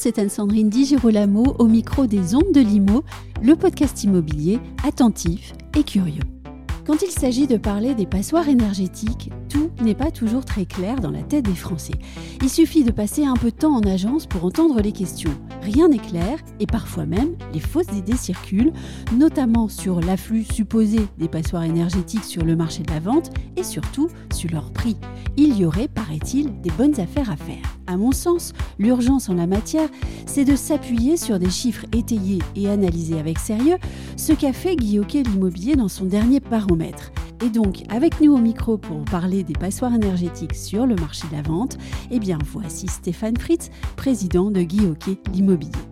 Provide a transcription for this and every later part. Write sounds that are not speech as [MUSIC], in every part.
c'est Anne-Sandrine Di Girolamo au micro des Ondes de Limo, le podcast immobilier attentif et curieux. Quand il s'agit de parler des passoires énergétiques, tout n'est pas toujours très clair dans la tête des Français. Il suffit de passer un peu de temps en agence pour entendre les questions. Rien n'est clair et parfois même les fausses idées circulent, notamment sur l'afflux supposé des passoires énergétiques sur le marché de la vente et surtout sur leur prix. Il y aurait, paraît-il, des bonnes affaires à faire. À mon sens, l'urgence en la matière, c'est de s'appuyer sur des chiffres étayés et analysés avec sérieux, ce qu'a fait Guy l'immobilier dans son dernier baromètre. Et donc, avec nous au micro pour parler des passoires énergétiques sur le marché de la vente, eh bien voici Stéphane Fritz, président de Guy l'immobilier.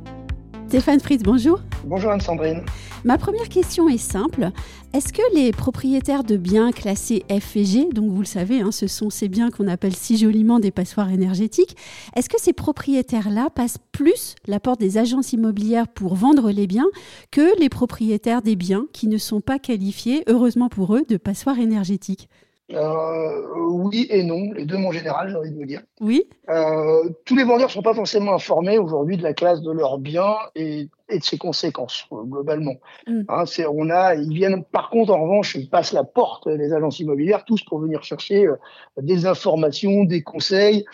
Stéphane Fritz, bonjour. Bonjour Anne-Sandrine. Ma première question est simple. Est-ce que les propriétaires de biens classés F et G, donc vous le savez, hein, ce sont ces biens qu'on appelle si joliment des passoires énergétiques, est-ce que ces propriétaires-là passent plus la porte des agences immobilières pour vendre les biens que les propriétaires des biens qui ne sont pas qualifiés, heureusement pour eux, de passoires énergétiques? Oui et non, les deux en général, j'ai envie de vous dire. Oui. Euh, tous les vendeurs ne sont pas forcément informés aujourd'hui de la classe de leurs biens et et de ses conséquences euh, globalement. Mm. Hein, c'est, on a, ils viennent par contre en revanche, ils passent la porte des agences immobilières tous pour venir chercher euh, des informations, des conseils,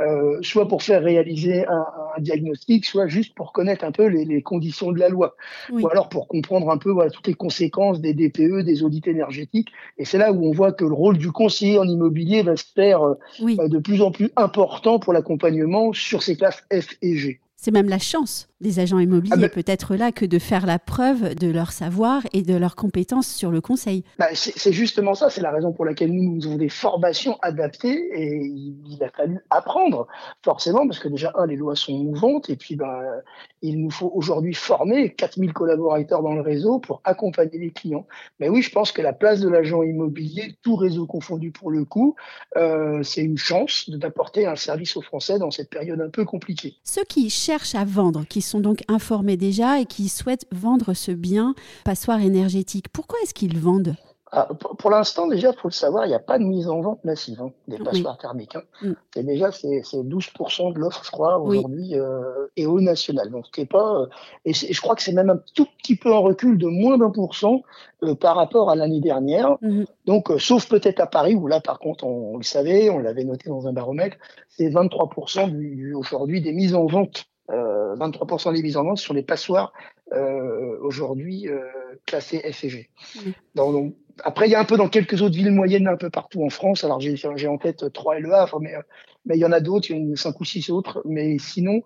euh, soit pour faire réaliser un, un, diagnostic, soit juste pour connaître un peu les, les conditions de la loi, ou alors pour comprendre un peu voilà, toutes les conséquences des DPE, des audits énergétiques. Et c'est là où on voit que le rôle du conseiller en immobilier va se faire euh, de plus en plus important pour l'accompagnement sur ces classes F et G. C'est même la chance des agents immobiliers ah ben peut-être là que de faire la preuve de leur savoir et de leurs compétences sur le conseil. Bah, c'est justement ça, c'est la raison pour laquelle nous, nous avons des formations adaptées et il, a fallu apprendre forcément parce que déjà, un, les lois sont mouvantes et puis ben, il nous faut aujourd'hui former 4000 collaborateurs dans le réseau pour accompagner les clients. Mais oui, je pense que la place de l'agent immobilier, tout réseau confondu pour le coup, euh, c'est une chance d'apporter un service aux Français dans cette période un peu compliquée. Ceux qui cherchent à vendre, qui sont donc informés déjà et qui souhaitent vendre ce bien passoire énergétique, pourquoi est-ce qu'ils vendent? Ah, pour, l'instant, déjà, il faut le savoir, il n'y a pas de mise en vente massive hein, des passoires thermiques. Hein. Mm. C'est déjà c'est 12% de l'offre, je crois, aujourd'hui euh, et au national. Donc, c'est pas euh, et, je crois que c'est même un tout petit peu en recul de moins d'un pour cent euh, par rapport à l'année dernière. Mm-hmm. Donc, sauf peut-être à Paris où là, par contre, on, le savait, on l'avait noté dans un baromètre, c'est 23% du, aujourd'hui des mises en vente 23% des mises en vente sur les passoires euh, aujourd'hui euh, classées F et G. Donc, après, il y a un peu dans quelques autres villes moyennes, un peu partout en France. Alors, j'ai en tête trois et le Havre, mais, mais il y en a d'autres, il y en a cinq ou six autres. Mais sinon,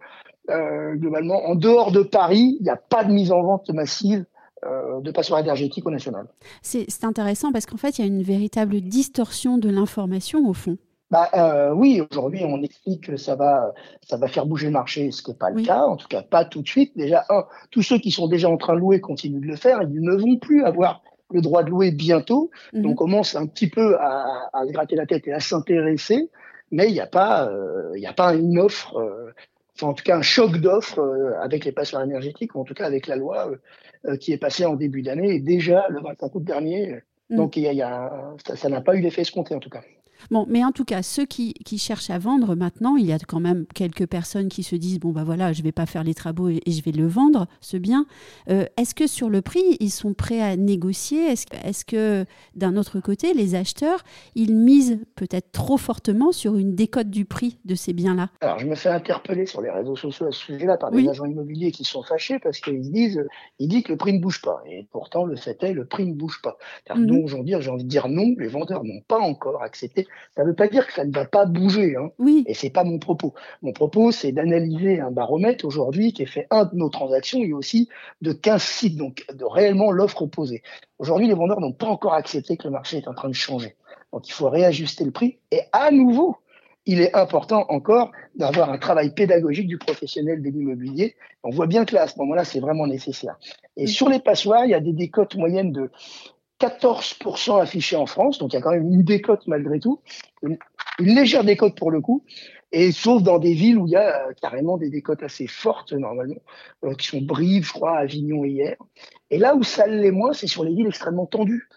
euh, globalement, en dehors de Paris, il n'y a pas de mise en vente massive euh, de passoires énergétiques au national. C'est intéressant parce qu'en fait, il y a une véritable distorsion de l'information au fond. Bah, euh, oui, aujourd'hui, on explique que ça va, ça va faire bouger le marché, ce qui n'est pas le cas, en tout cas pas tout de suite. Déjà, un, tous ceux qui sont déjà en train de louer continuent de le faire, ils ne vont plus avoir le droit de louer bientôt. Mhm. Donc, on commence un petit peu à, à gratter la tête et à s'intéresser, mais il n'y a pas, euh, il n'y a pas une offre, euh, enfin, en tout cas un choc d'offres euh, avec les passoires énergétiques, ou en tout cas avec la loi qui est passée en début d'année et déjà le 25 août dernier. Mhm. Donc, il y a, ça n'a pas eu l'effet escompté en tout cas. Bon, mais en tout cas, ceux qui, cherchent à vendre maintenant, il y a quand même quelques personnes qui se disent bon, bah voilà, je vais pas faire les travaux et, je vais le vendre, ce bien. Euh, est-ce que sur le prix, ils sont prêts à négocier? Est-ce est que d'un autre côté, les acheteurs, ils misent peut-être trop fortement sur une décote du prix de ces biens-là? Alors, je me fais interpeller sur les réseaux sociaux à ce sujet-là par des agents immobiliers qui sont fâchés parce qu'ils disent ils disent que le prix ne bouge pas. Et pourtant, le fait est, le prix ne bouge pas. Mhm. Nous, aujourd'hui, j'ai envie de dire non, les vendeurs n'ont pas encore accepté ça ne veut pas dire que ça ne va pas bouger. Hein. Oui. Et c'est pas mon propos. Mon propos, c'est d'analyser un baromètre aujourd'hui qui est fait un de nos transactions et aussi de 15 sites, donc de réellement l'offre opposée. Aujourd'hui, les vendeurs n'ont pas encore accepté que le marché est en train de changer. Donc il faut réajuster le prix. Et à nouveau, il est important encore d'avoir un travail pédagogique du professionnel de l'immobilier. On voit bien que là, à ce moment-là, c'est vraiment nécessaire. Et sur les passoires, il y a des décotes moyennes de 14% affichés en France, donc il y a quand même une décote malgré tout, une, légère décote pour le coup, Et sauf dans des villes où il y a carrément des décotes assez fortes, normalement, qui sont Brive, je crois, Avignon et hier. Et là où ça l'est moins, c'est sur les villes extrêmement tendues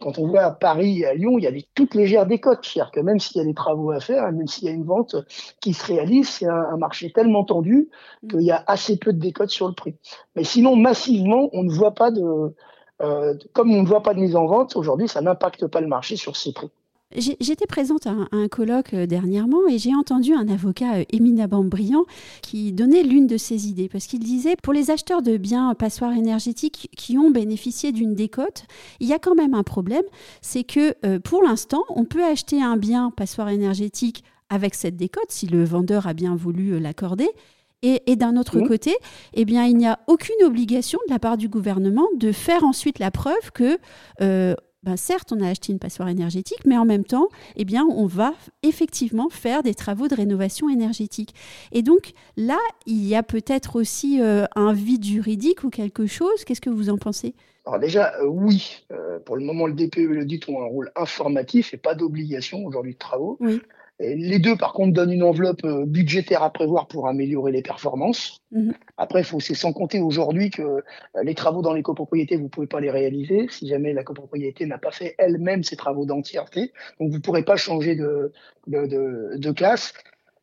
quand on voit à Paris et à Lyon, il y a des toutes légères décotes. C'est-à-dire que même s'il y a des travaux à faire, même s'il y a une vente qui se réalise, c'est un, marché tellement tendu qu'il y a assez peu de décotes sur le prix. Mais sinon, massivement, on ne voit pas de, euh, comme on ne voit pas de mise en vente, aujourd'hui, ça n'impacte pas le marché sur ces prix. J'étais présente à un, colloque euh, dernièrement et j'ai entendu un avocat euh, éminemment brillant qui donnait l'une de ses idées parce qu'il disait pour les acheteurs de biens passoires énergétiques qui ont bénéficié d'une décote, il y a quand même un problème, c'est que pour l'instant, on peut acheter un bien passoire énergétique avec cette décote si le vendeur a bien voulu l'accorder. Et, d'un autre côté, eh bien, il n'y a aucune obligation de la part du gouvernement de faire ensuite la preuve que ben certes, on a acheté une passoire énergétique, mais en même temps, eh bien, on va effectivement faire des travaux de rénovation énergétique. Et donc là, il y a peut-être aussi euh, un vide juridique ou quelque chose. Qu'est-ce que vous en pensez? Alors déjà, euh, oui, euh, pour le moment, le DPE et le DIT ont un rôle informatif et pas d'obligation aujourd'hui de travaux. Oui. Les deux, par contre, donnent une enveloppe euh, budgétaire à prévoir pour améliorer les performances. Mhm. Après, faut c'est sans compter aujourd'hui que euh, les travaux dans les copropriétés, vous pouvez pas les réaliser si jamais la copropriété n'a pas fait elle-même ses travaux d'entièreté. Donc, vous pourrez pas changer de, de, de, de classe.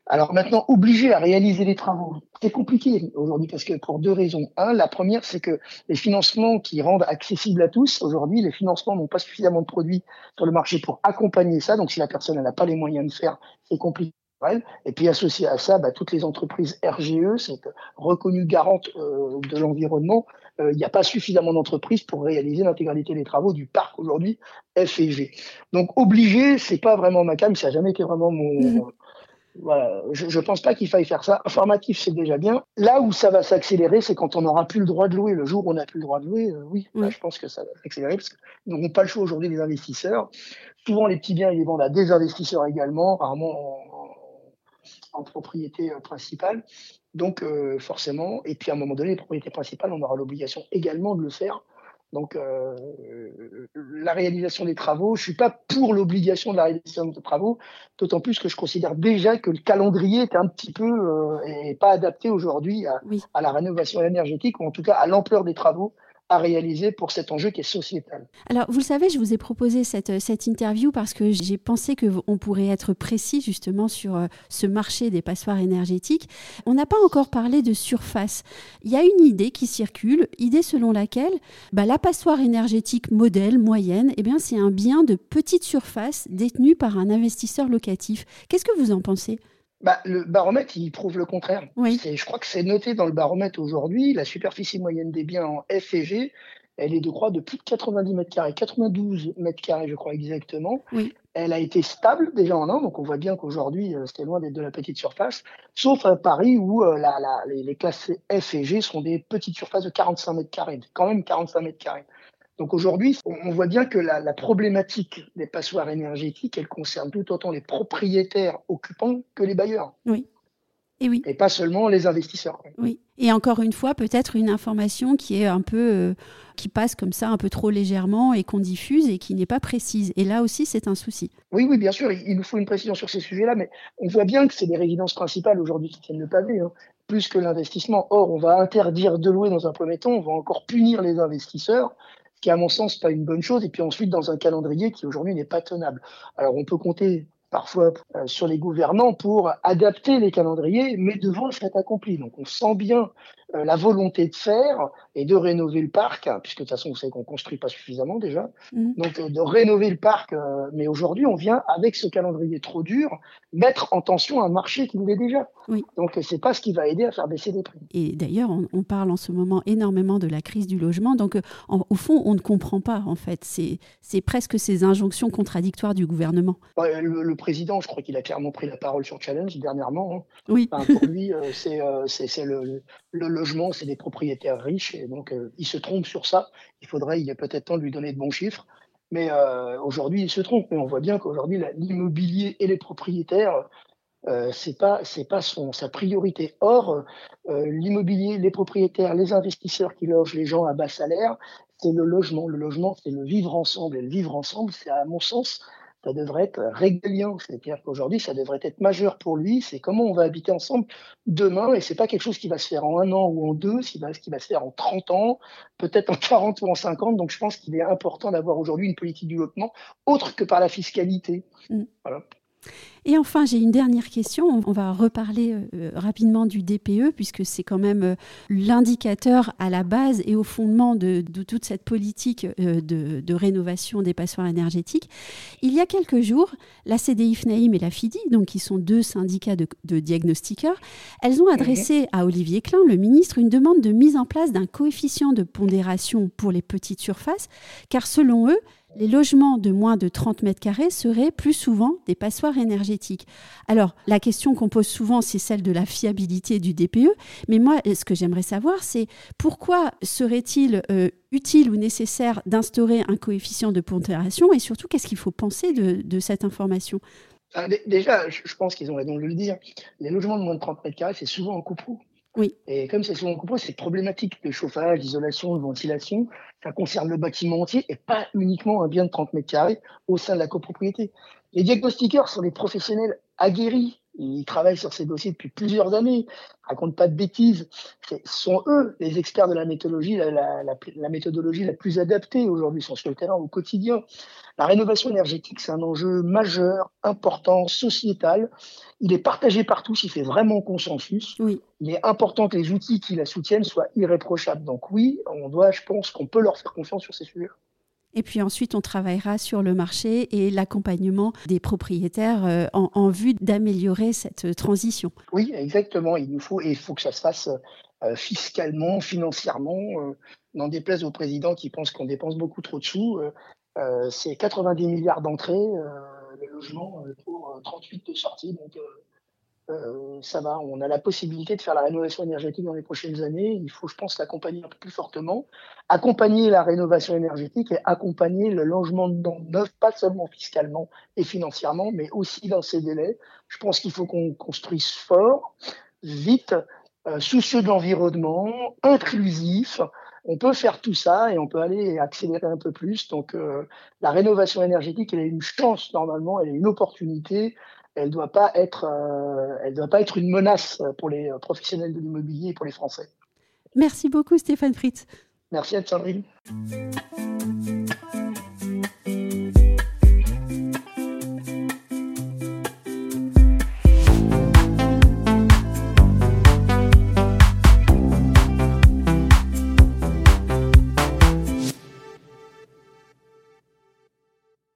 Alors maintenant, obligé à réaliser les travaux, c'est compliqué aujourd'hui parce que pour deux raisons. Un, la première, c'est que les financements qui rendent accessible à tous, aujourd'hui, les financements n'ont pas suffisamment de produits sur le marché pour accompagner ça. Donc si la personne n'a pas les moyens de faire, c'est compliqué. Et puis associé à ça, bah, toutes les entreprises RGE, c'est reconnues garantes euh, de l'environnement. Euh, il n'y a pas suffisamment d'entreprises pour réaliser l'intégralité des travaux du parc aujourd'hui F et G. Donc obligé, c'est pas vraiment ma cam, ça n'a jamais été vraiment mon, mmh. Voilà, je ne pense pas qu'il faille faire ça. Informatif, c'est déjà bien. Là où ça va s'accélérer, c'est quand on n'aura plus le droit de louer. Le jour où on n'a plus le droit de louer, euh, oui, je pense que ça va s'accélérer parce qu'ils n'auront pas le choix aujourd'hui les investisseurs. Souvent, les petits biens, ils les vendent à des investisseurs également, rarement en, propriété euh, principale. Donc, euh, forcément, et puis à un moment donné, les propriétés principales, on aura l'obligation également de le faire donc, euh, la réalisation des travaux, je suis pas pour l'obligation de la réalisation des travaux, d'autant plus que je considère déjà que le calendrier est un petit peu euh, et pas adapté aujourd'hui à, à, la rénovation énergétique ou en tout cas à l'ampleur des travaux à réaliser pour cet enjeu qui est sociétal. Alors, vous le savez, je vous ai proposé cette, cette interview parce que j'ai pensé qu'on pourrait être précis justement sur euh, ce marché des passoires énergétiques. On n'a pas encore parlé de surface. Il y a une idée qui circule, idée selon laquelle bah, la passoire énergétique modèle, moyenne, eh bien, c'est un bien de petite surface détenu par un investisseur locatif. Qu'est-ce que vous en pensez? Bah, le baromètre, il prouve le contraire. Oui. Je crois que c'est noté dans le baromètre aujourd'hui. La superficie moyenne des biens en F et G, elle est de croix de plus de 90 mètres carrés, 92 mètres carrés, je crois exactement. Oui. Elle a été stable déjà en an, donc on voit bien qu'aujourd'hui, euh, c'était loin d'être de la petite surface, sauf à Paris où euh, la, la, les, les, classes F et G sont des petites surfaces de 45 mètres carrés, quand même 45 mètres carrés. Donc aujourd'hui, on voit bien que la, problématique des passoires énergétiques, elle concerne tout autant les propriétaires occupants que les bailleurs. Oui. Et oui. Et pas seulement les investisseurs. Oui. Et encore une fois, peut-être une information qui est un peu, euh, qui passe comme ça un peu trop légèrement et qu'on diffuse et qui n'est pas précise. Et là aussi, c'est un souci. Oui, oui, bien sûr, il nous faut une précision sur ces sujets-là, mais on voit bien que c'est les résidences principales aujourd'hui qui tiennent le pavé, hein, plus que l'investissement. Or, on va interdire de louer dans un premier temps, on va encore punir les investisseurs qui à mon sens pas une bonne chose, et puis ensuite dans un calendrier qui aujourd'hui n'est pas tenable. Alors on peut compter parfois euh, sur les gouvernants pour adapter les calendriers, mais devant le fait accompli. Donc on sent bien euh, la volonté de faire et de rénover le parc, puisque de toute façon, vous savez qu'on construit pas suffisamment déjà. Mmh. Donc, euh, de rénover le parc. Euh, mais aujourd'hui, on vient, avec ce calendrier trop dur, mettre en tension un marché qui l'est déjà. Oui. Donc, c'est pas ce qui va aider à faire baisser les prix. Et d'ailleurs, on, parle en ce moment énormément de la crise du logement. Donc, au fond, on ne comprend pas, en fait. C'est presque ces injonctions contradictoires du gouvernement. le, président, je crois qu'il a clairement pris la parole sur Challenge dernièrement. Hein. Oui. pour [LAUGHS] lui, c'est le, le logement, c'est des propriétaires riches, et donc euh, il se trompe sur ça. Il faudrait, il est peut-être temps de lui donner de bons chiffres. Mais euh, aujourd'hui, il se trompe. Mais on voit bien qu'aujourd'hui, l'immobilier et les propriétaires, euh, c'est pas, c'est pas son, sa priorité. Or, euh, l'immobilier, les propriétaires, les investisseurs qui logent les gens à bas salaire, c'est le logement. Le logement, c'est le vivre ensemble. Et le vivre ensemble, c'est à mon sens ça devrait être régalien. C'est-à-dire qu'aujourd'hui, ça devrait être majeur pour lui. C'est comment on va habiter ensemble demain. Et c'est pas quelque chose qui va se faire en un an ou en deux, c'est ce qui va se faire en 30 ans, peut-être en 40 ou en 50. Donc je pense qu'il est important d'avoir aujourd'hui une politique du logement autre que par la fiscalité. Mm. Voilà. Et enfin, j'ai une dernière question. On va reparler euh, rapidement du DPE, puisque c'est quand même euh, l'indicateur à la base et au fondement de, toute cette politique euh, de, rénovation des passoires énergétiques. Il y a quelques jours, la CDI FNAIM et la FIDI, donc qui sont deux syndicats de, de diagnostiqueurs, elles ont adressé à Olivier Klein, le ministre, une demande de mise en place d'un coefficient de pondération pour les petites surfaces, car selon eux, les logements de moins de 30 mètres carrés seraient plus souvent des passoires énergétiques. Alors, la question qu'on pose souvent, c'est celle de la fiabilité du DPE. Mais moi, ce que j'aimerais savoir, c'est pourquoi serait-il euh, utile ou nécessaire d'instaurer un coefficient de pondération et surtout, qu'est-ce qu'il faut penser de, cette information? Ah, Déjà, je pense qu'ils ont raison de le dire. Les logements de moins de 30 mètres carrés, c'est souvent en coupole. Oui. Et comme c'est souvent composé, c'est problématique de chauffage, d'isolation, de ventilation. Ça concerne le bâtiment entier et pas uniquement un bien de 30 mètres carrés au sein de la copropriété. Les diagnostiqueurs sont des professionnels aguerris. Ils travaillent sur ces dossiers depuis plusieurs années, racontent pas de bêtises. Ce sont eux les experts de la méthodologie, la, la, la méthodologie la plus adaptée aujourd'hui, sont sur le terrain au quotidien. La rénovation énergétique, c'est un enjeu majeur, important, sociétal. Il est partagé par tous, il fait vraiment consensus. Oui. Il est important que les outils qui la soutiennent soient irréprochables. Donc oui, on doit, je pense qu'on peut leur faire confiance sur ces sujets. Et puis ensuite, on travaillera sur le marché et l'accompagnement des propriétaires euh, en, vue d'améliorer cette transition. Oui, exactement. Il nous faut, et il faut que ça se fasse euh, fiscalement, financièrement. Euh, n'en déplaise au président qui pense qu'on dépense beaucoup trop de sous. c'est 90 milliards d'entrées, le logement pour 38 de sorties. Donc euh, ça va, on a la possibilité de faire la rénovation énergétique dans les prochaines années. Il faut, je pense, l'accompagner un peu plus fortement. Accompagner la rénovation énergétique et accompagner le logement neuf, pas seulement fiscalement et financièrement, mais aussi dans ces délais. Je pense qu'il faut qu'on construise fort, vite, euh, soucieux de l'environnement, inclusif. On peut faire tout ça et on peut aller accélérer un peu plus. Donc, euh, la rénovation énergétique, elle est une chance normalement, elle est une opportunité elle ne doit, pas être, euh, elle doit pas être une menace pour les professionnels de l'immobilier et pour les Français. Merci beaucoup Stéphane Fritz. Merci Anne-Sandrine.